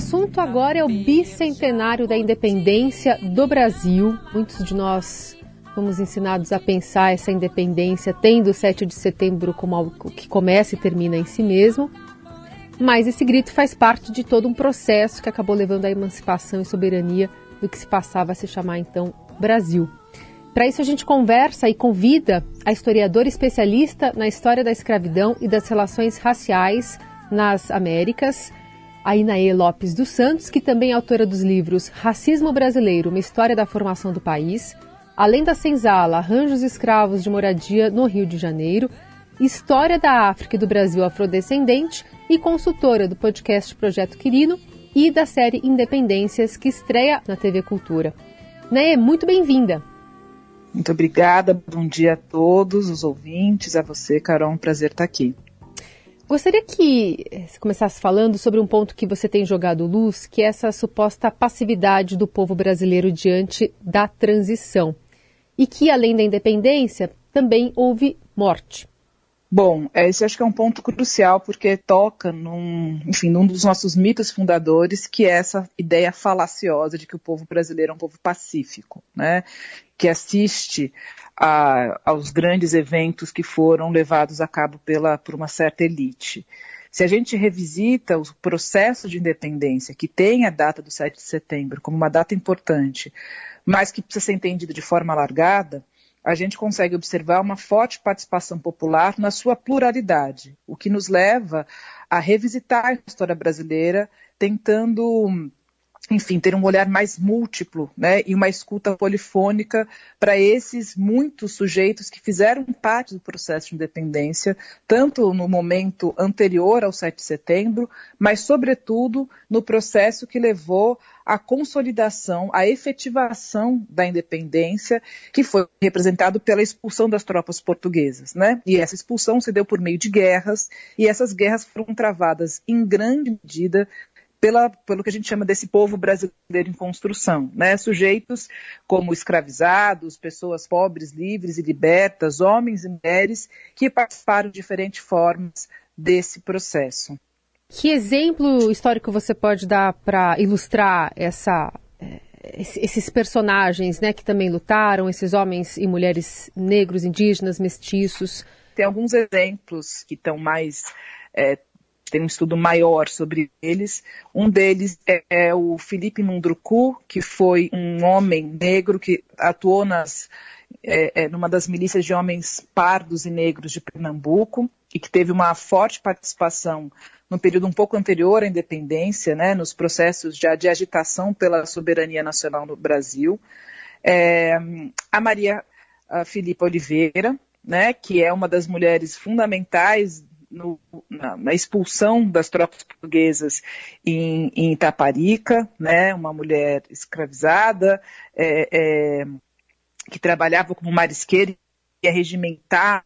assunto agora é o bicentenário da independência do Brasil. Muitos de nós fomos ensinados a pensar essa independência tendo o 7 de setembro como algo que começa e termina em si mesmo. Mas esse grito faz parte de todo um processo que acabou levando à emancipação e soberania do que se passava a se chamar então Brasil. Para isso, a gente conversa e convida a historiadora especialista na história da escravidão e das relações raciais nas Américas, a Inaê Lopes dos Santos, que também é autora dos livros Racismo Brasileiro, uma história da formação do país, além da senzala Arranjos Escravos de Moradia no Rio de Janeiro, História da África e do Brasil Afrodescendente e consultora do podcast Projeto Quirino e da série Independências, que estreia na TV Cultura. Né, muito bem-vinda. Muito obrigada, bom dia a todos os ouvintes, a você, Carol, um prazer estar aqui. Gostaria que você começasse falando sobre um ponto que você tem jogado luz, que é essa suposta passividade do povo brasileiro diante da transição. E que, além da independência, também houve morte. Bom, esse acho que é um ponto crucial porque toca num, enfim, num dos nossos mitos fundadores, que é essa ideia falaciosa de que o povo brasileiro é um povo pacífico, né? Que assiste a, aos grandes eventos que foram levados a cabo pela, por uma certa elite. Se a gente revisita o processo de independência, que tem a data do 7 de setembro como uma data importante, mas que precisa ser entendida de forma alargada, a gente consegue observar uma forte participação popular na sua pluralidade, o que nos leva a revisitar a história brasileira, tentando enfim, ter um olhar mais múltiplo né, e uma escuta polifônica para esses muitos sujeitos que fizeram parte do processo de independência, tanto no momento anterior ao 7 de setembro, mas, sobretudo, no processo que levou à consolidação, à efetivação da independência, que foi representado pela expulsão das tropas portuguesas. Né? E essa expulsão se deu por meio de guerras, e essas guerras foram travadas em grande medida pela, pelo que a gente chama desse povo brasileiro em construção, né? Sujeitos como escravizados, pessoas pobres, livres e libertas, homens e mulheres que participaram de diferentes formas desse processo. Que exemplo histórico você pode dar para ilustrar essa, é, esses personagens, né, que também lutaram, esses homens e mulheres negros, indígenas, mestiços? Tem alguns exemplos que estão mais é, tem um estudo maior sobre eles. Um deles é, é o Felipe Mundruku, que foi um homem negro que atuou nas, é, é, numa das milícias de homens pardos e negros de Pernambuco e que teve uma forte participação no período um pouco anterior à independência, né, nos processos de, de agitação pela soberania nacional no Brasil. É, a Maria a Filipa Oliveira, né, que é uma das mulheres fundamentais no, na, na, expulsão das tropas portuguesas em, em Itaparica, né, uma mulher escravizada, é, é, que trabalhava como marisqueira e ia regimentar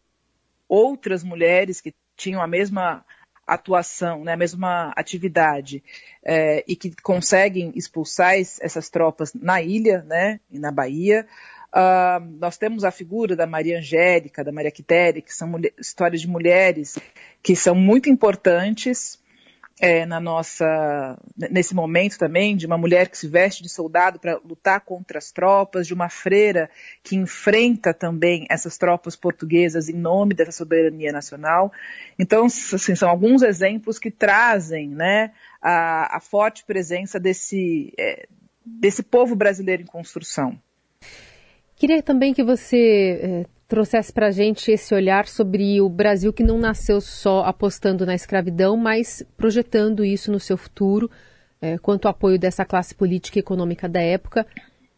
outras mulheres que tinham a mesma atuação, né, a mesma atividade, é, e que conseguem expulsar essas tropas na ilha, né, e na Bahia. Uh, nós temos a figura da Maria Angélica, da Maria Quitéria, que são histórias de mulheres que são muito importantes é, na nossa nesse momento também de uma mulher que se veste de soldado para lutar contra as tropas, de uma freira que enfrenta também essas tropas portuguesas em nome dessa soberania nacional. Então, assim, são alguns exemplos que trazem, né, a, a forte presença desse é, desse povo brasileiro em construção. Queria também que você eh, trouxesse para a gente esse olhar sobre o Brasil que não nasceu só apostando na escravidão, mas projetando isso no seu futuro, eh, quanto ao apoio dessa classe política e econômica da época,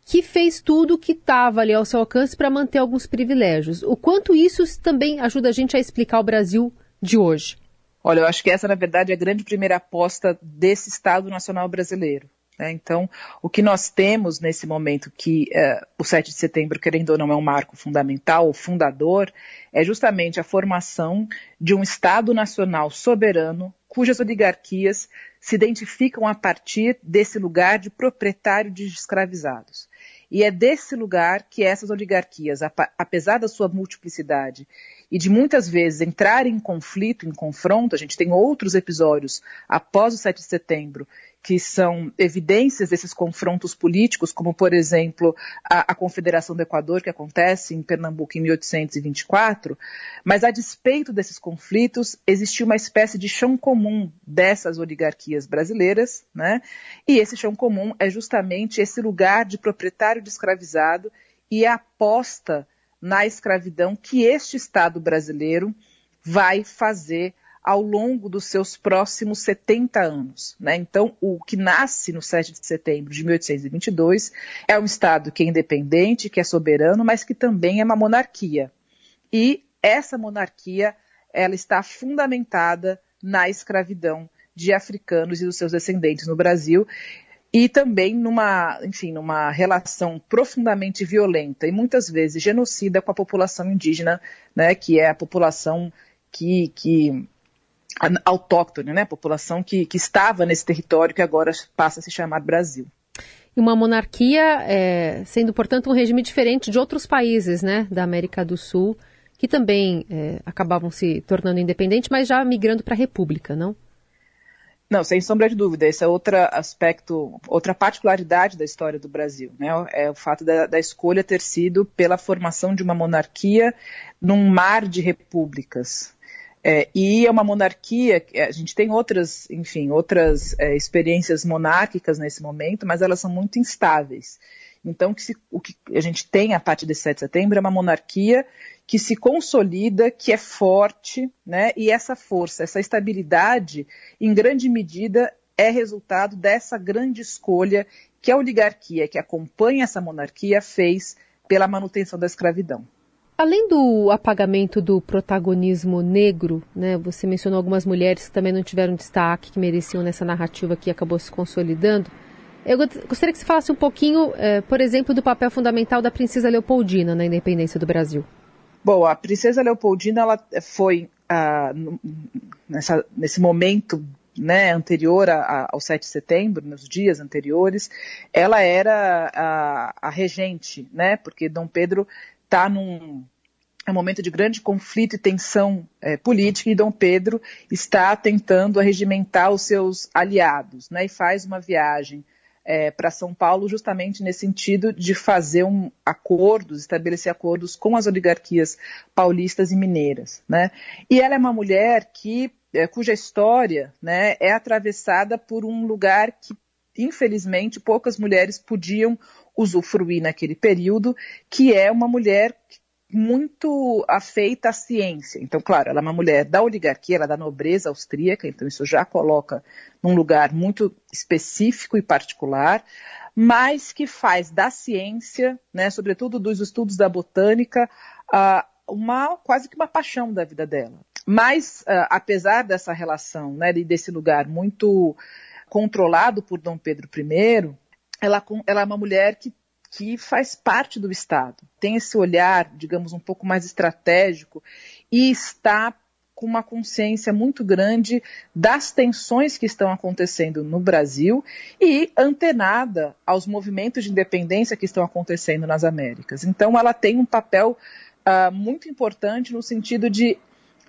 que fez tudo o que estava ali ao seu alcance para manter alguns privilégios. O quanto isso também ajuda a gente a explicar o Brasil de hoje? Olha, eu acho que essa, na verdade, é a grande primeira aposta desse Estado Nacional Brasileiro. Né? Então, o que nós temos nesse momento, que uh, o 7 de setembro, querendo ou não, é um marco fundamental, o fundador, é justamente a formação de um Estado nacional soberano, cujas oligarquias se identificam a partir desse lugar de proprietário de escravizados. E é desse lugar que essas oligarquias, apesar da sua multiplicidade e de muitas vezes entrar em conflito, em confronto. A gente tem outros episódios após o 7 de setembro que são evidências desses confrontos políticos, como, por exemplo, a, a, Confederação do Equador, que acontece em Pernambuco em 1824, mas a despeito desses conflitos, existiu uma espécie de chão comum dessas oligarquias brasileiras, né? e esse chão comum é justamente esse lugar de proprietário de escravizado e a aposta na escravidão que este Estado brasileiro vai fazer ao longo dos seus próximos 70 anos. Né? Então, o que nasce no 7 de setembro de 1822 é um Estado que é independente, que é soberano, mas que também é uma monarquia. E essa monarquia ela está fundamentada na escravidão de africanos e dos seus descendentes no Brasil e também numa, enfim, numa relação profundamente violenta e muitas vezes genocida com a população indígena, né, que é a população que, que autóctone, né, população que, que estava nesse território que agora passa a se chamar Brasil. E uma monarquia é, sendo, portanto, um regime diferente de outros países né, da América do Sul, que também é, acabavam se tornando independentes, mas já migrando para a república, não? Não, sem sombra de dúvida. Esse é outro aspecto, outra particularidade da história do Brasil. Né? É o fato da, da, escolha ter sido pela formação de uma monarquia num mar de repúblicas. É, e é uma monarquia, a gente tem outras, enfim, outras é, experiências monárquicas nesse momento, mas elas são muito instáveis. Então, que se, o que a gente tem a partir desse 7 de setembro é uma monarquia que se consolida, que é forte, né? E essa força, essa estabilidade, em grande medida, é resultado dessa grande escolha que a oligarquia que acompanha essa monarquia fez pela manutenção da escravidão. Além do apagamento do protagonismo negro, né, você mencionou algumas mulheres que também não tiveram destaque, que mereciam nessa narrativa que acabou se consolidando. Eu gostaria que você falasse um pouquinho, eh, por exemplo, do papel fundamental da princesa Leopoldina na independência do Brasil. Bom, a princesa Leopoldina ela foi ah, nessa, nesse momento né, anterior a, ao 7 de setembro, nos dias anteriores, ela era a, a regente, né, porque Dom Pedro está num é um momento de grande conflito e tensão é, política e Dom Pedro está tentando arregimentar os seus aliados, né, e faz uma viagem é, para São Paulo justamente nesse sentido de fazer um acordos, estabelecer acordos com as oligarquias paulistas e mineiras, né? E ela é uma mulher que é, cuja história, né, é atravessada por um lugar que infelizmente poucas mulheres podiam usufruir naquele período, que é uma mulher muito afeita à ciência. Então, claro, ela é uma mulher da oligarquia, ela é da nobreza austríaca, então isso já coloca num lugar muito específico e particular, mas que faz da ciência, né, sobretudo dos estudos da botânica, uh, uma quase que uma paixão da vida dela. Mas, uh, apesar dessa relação, né, desse lugar muito controlado por Dom Pedro I, ela, ela é uma mulher que, que faz parte do Estado, tem esse olhar, digamos, um pouco mais estratégico e está com uma consciência muito grande das tensões que estão acontecendo no Brasil e antenada aos movimentos de independência que estão acontecendo nas Américas. Então, ela tem um papel uh, muito importante no sentido de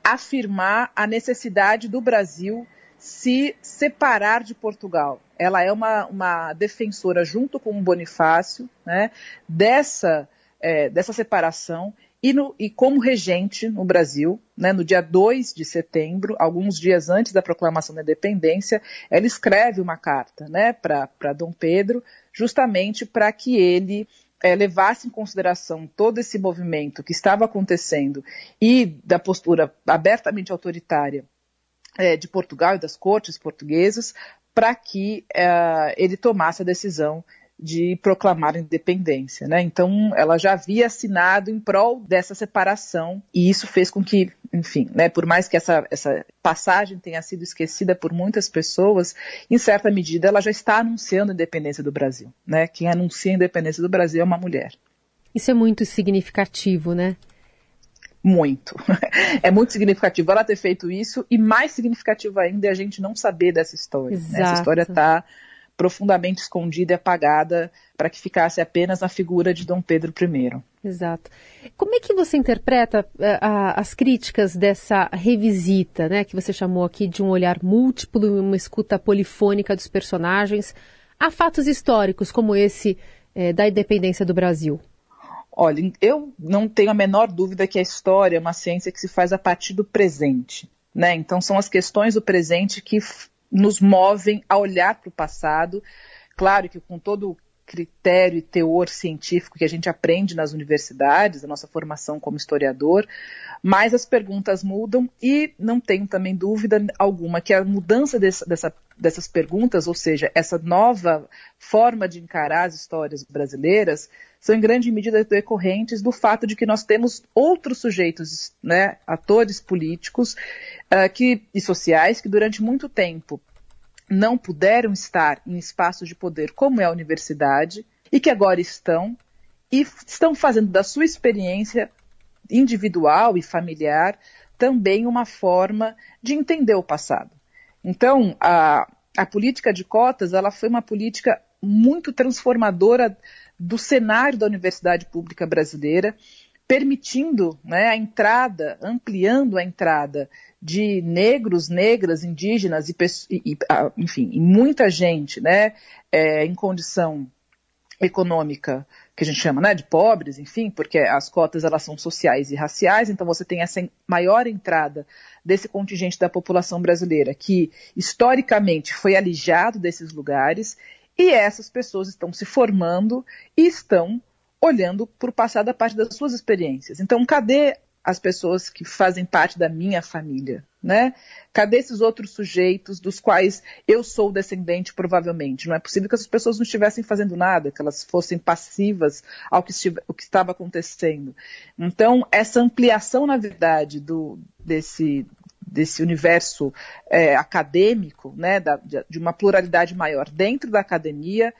afirmar a necessidade do Brasil se separar de Portugal. Ela é uma, uma defensora, junto com o Bonifácio, né, dessa, é, dessa separação e, no, e, como regente no Brasil, né, no dia 2 de setembro, alguns dias antes da proclamação da independência, ela escreve uma carta né, para Dom Pedro, justamente para que ele é, levasse em consideração todo esse movimento que estava acontecendo e da postura abertamente autoritária é, de Portugal e das cortes portuguesas para que é, ele tomasse a decisão de proclamar a independência. Né? Então, ela já havia assinado em prol dessa separação, e isso fez com que, enfim, né, por mais que essa, essa passagem tenha sido esquecida por muitas pessoas, em certa medida ela já está anunciando a independência do Brasil. Né? Quem anuncia a independência do Brasil é uma mulher. Isso é muito significativo, né? Muito. é muito significativo ela ter feito isso e mais significativo ainda é a gente não saber dessa história. Né? Essa história está profundamente escondida e apagada para que ficasse apenas na figura de Dom Pedro I. Exato. Como é que você interpreta uh, as críticas dessa revisita, né, que você chamou aqui de um olhar múltiplo e uma escuta polifônica dos personagens, a fatos históricos como esse eh, da independência do Brasil? Olha, eu não tenho a menor dúvida que a história é uma ciência que se faz a partir do presente. Né? Então, são as questões do presente que nos movem a olhar para o passado. Claro que com todo o critério e teor científico que a gente aprende nas universidades, a nossa formação como historiador, mas as perguntas mudam e não tenho também dúvida alguma que a mudança dessa, dessa, dessas perguntas, ou seja, essa nova forma de encarar as histórias brasileiras, são em grande medida decorrentes do fato de que nós temos outros sujeitos, né, atores políticos uh, que, e sociais que durante muito tempo não puderam estar em espaços de poder como é a universidade e que agora estão e estão fazendo da sua experiência individual e familiar também uma forma de entender o passado. Então, a, a política de cotas ela foi uma política muito transformadora do cenário da universidade pública brasileira, permitindo né, a entrada, ampliando a entrada de negros, negras, indígenas e, e enfim, e muita gente, né, é, em condição econômica que a gente chama, né, de pobres, enfim, porque as cotas elas são sociais e raciais, então você tem essa maior entrada desse contingente da população brasileira que historicamente foi alijado desses lugares e essas pessoas estão se formando e estão olhando para o passado a partir das suas experiências. Então, cadê as pessoas que fazem parte da minha família, né? Cadê esses outros sujeitos dos quais eu sou descendente, provavelmente? Não é possível que essas pessoas não estivessem fazendo nada, que elas fossem passivas ao que, estive, que estava acontecendo. Então, essa ampliação, na verdade, do, desse, desse universo é, acadêmico, né, da, de uma pluralidade maior dentro da academia,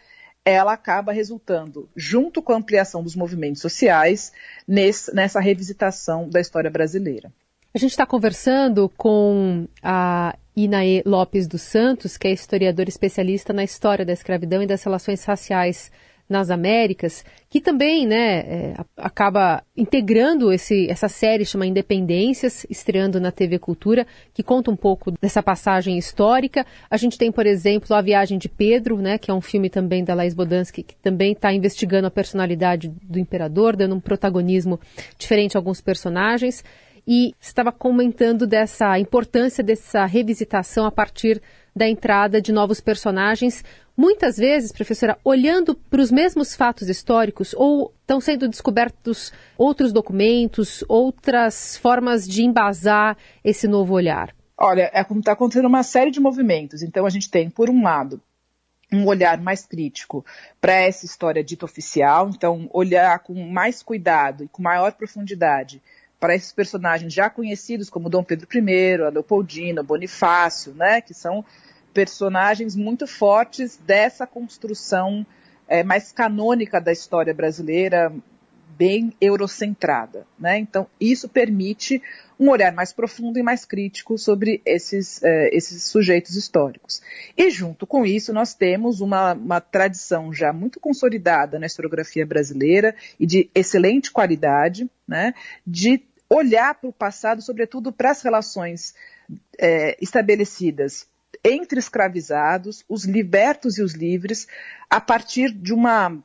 ela acaba resultando, junto com a ampliação dos movimentos sociais, nesse, nessa revisitação da história brasileira. A gente está conversando com a Inaê Lopes dos Santos, que é historiadora especialista na história da escravidão e das relações raciais nas Américas, que também né, é, acaba integrando esse, essa série chama Independências, estreando na TV Cultura, que conta um pouco dessa passagem histórica. A gente tem, por exemplo, A Viagem de Pedro, né, que é um filme também da Laís Bodansky, que também está investigando a personalidade do imperador, dando um protagonismo diferente a alguns personagens. E estava comentando dessa importância dessa revisitação a partir da entrada de novos personagens, muitas vezes, professora, olhando para os mesmos fatos históricos ou estão sendo descobertos outros documentos, outras formas de embasar esse novo olhar? Olha, é está acontecendo uma série de movimentos. Então a gente tem, por um lado, um olhar mais crítico para essa história dita oficial, então olhar com mais cuidado e com maior profundidade para esses personagens já conhecidos como Dom Pedro I, a Leopoldina, Bonifácio, né, que são personagens muito fortes dessa construção é, mais canônica da história brasileira, bem eurocentrada. Né? Então, isso permite um olhar mais profundo e mais crítico sobre esses, é, esses sujeitos históricos. E, junto com isso, nós temos uma, uma tradição já muito consolidada na historiografia brasileira e de excelente qualidade, né, de olhar para o passado, sobretudo para as relações é, estabelecidas entre escravizados, os libertos e os livres, a partir de uma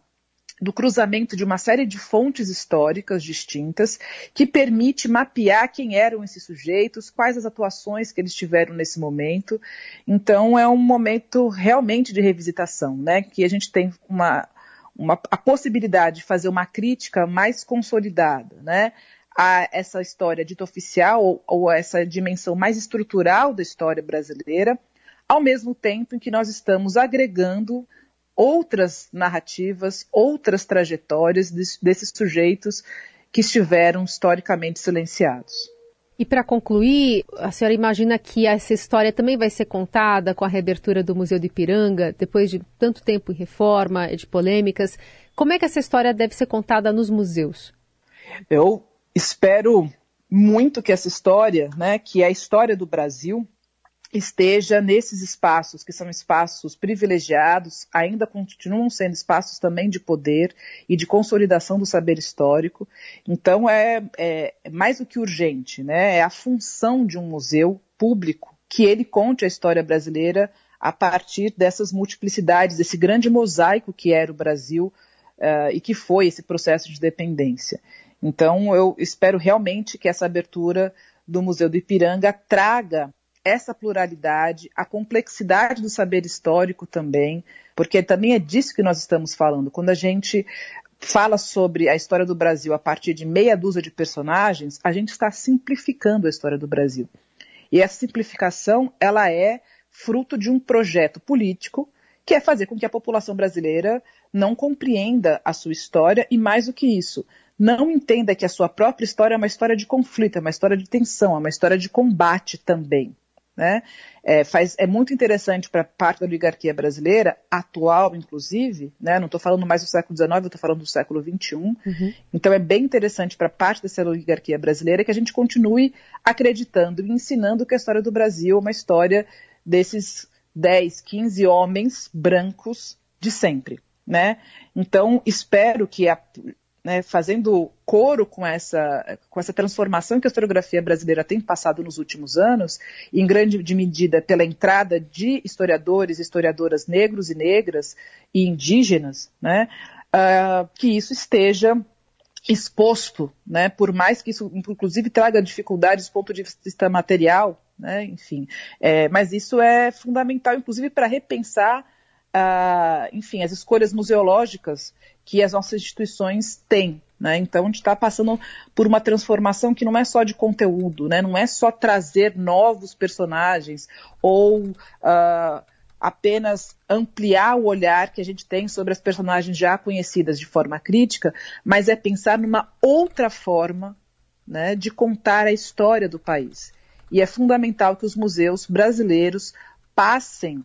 do cruzamento de uma série de fontes históricas distintas que permite mapear quem eram esses sujeitos, quais as atuações que eles tiveram nesse momento. Então é um momento realmente de revisitação, né? Que a gente tem uma, uma a possibilidade de fazer uma crítica mais consolidada, né? a essa história dita oficial ou, ou essa dimensão mais estrutural da história brasileira, ao mesmo tempo em que nós estamos agregando outras narrativas, outras trajetórias desses sujeitos que estiveram historicamente silenciados. E para concluir, a senhora imagina que essa história também vai ser contada com a reabertura do Museu de Ipiranga, depois de tanto tempo em reforma e de polêmicas. Como é que essa história deve ser contada nos museus? Eu espero muito que essa história, né, que é a história do Brasil, esteja nesses espaços, que são espaços privilegiados, ainda continuam sendo espaços também de poder e de consolidação do saber histórico. Então, é, é, mais do que urgente, né? é a função de um museu público que ele conte a história brasileira a partir dessas multiplicidades, desse grande mosaico que era o Brasil uh, e que foi esse processo de dependência. Então, eu espero realmente que essa abertura do Museu do Ipiranga traga essa pluralidade, a complexidade do saber histórico também, porque também é disso que nós estamos falando. Quando a gente fala sobre a história do Brasil a partir de meia dúzia de personagens, a gente está simplificando a história do Brasil. E essa simplificação, ela é fruto de um projeto político que é fazer com que a população brasileira não compreenda a sua história e mais do que isso, não entenda que a sua própria história é uma história de conflito, é uma história de tensão, é uma história de combate também. Né? É, faz, é muito interessante para parte da oligarquia brasileira, atual inclusive, né? não estou falando mais do século XIX, estou falando do século XXI. Uhum. Então é bem interessante para parte dessa oligarquia brasileira que a gente continue acreditando e ensinando que a história do Brasil é uma história desses 10, 15 homens brancos de sempre. Né? Então, espero que a, né, fazendo coro com essa, com essa transformação que a historiografia brasileira tem passado nos últimos anos, em grande medida pela entrada de historiadores e historiadoras negros e negras e indígenas, né, uh, que isso esteja exposto, né, por mais que isso inclusive traga dificuldades do ponto de vista material, né, enfim, é, mas isso é fundamental, inclusive para repensar enfim, as escolhas museológicas que as nossas instituições têm. Né? Então, a gente está passando por uma transformação que não é só de conteúdo, né? não é só trazer novos personagens ou uh, apenas ampliar o olhar que a gente tem sobre as personagens já conhecidas de forma crítica, mas é pensar numa outra forma né, de contar a história do país. E é fundamental que os museus brasileiros passem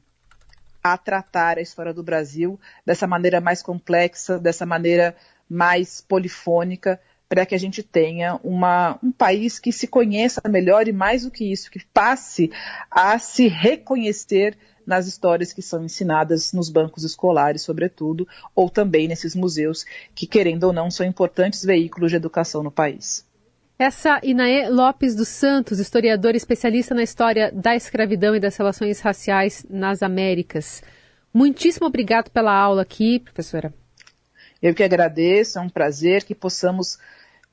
a tratar a história do Brasil dessa maneira mais complexa, dessa maneira mais polifônica, para que a gente tenha uma, um país que se conheça melhor e mais do que isso, que passe a se reconhecer nas histórias que são ensinadas nos bancos escolares, sobretudo, ou também nesses museus que, querendo ou não, são importantes veículos de educação no país. Essa Inaê Lopes dos Santos, historiadora especialista na história da escravidão e das relações raciais nas Américas. Muitíssimo obrigado pela aula aqui, professora. Eu que agradeço, é um prazer que possamos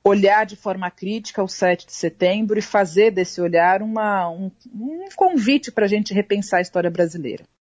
olhar de forma crítica o 7 de setembro e fazer desse olhar uma, um, um convite para a gente repensar a história brasileira.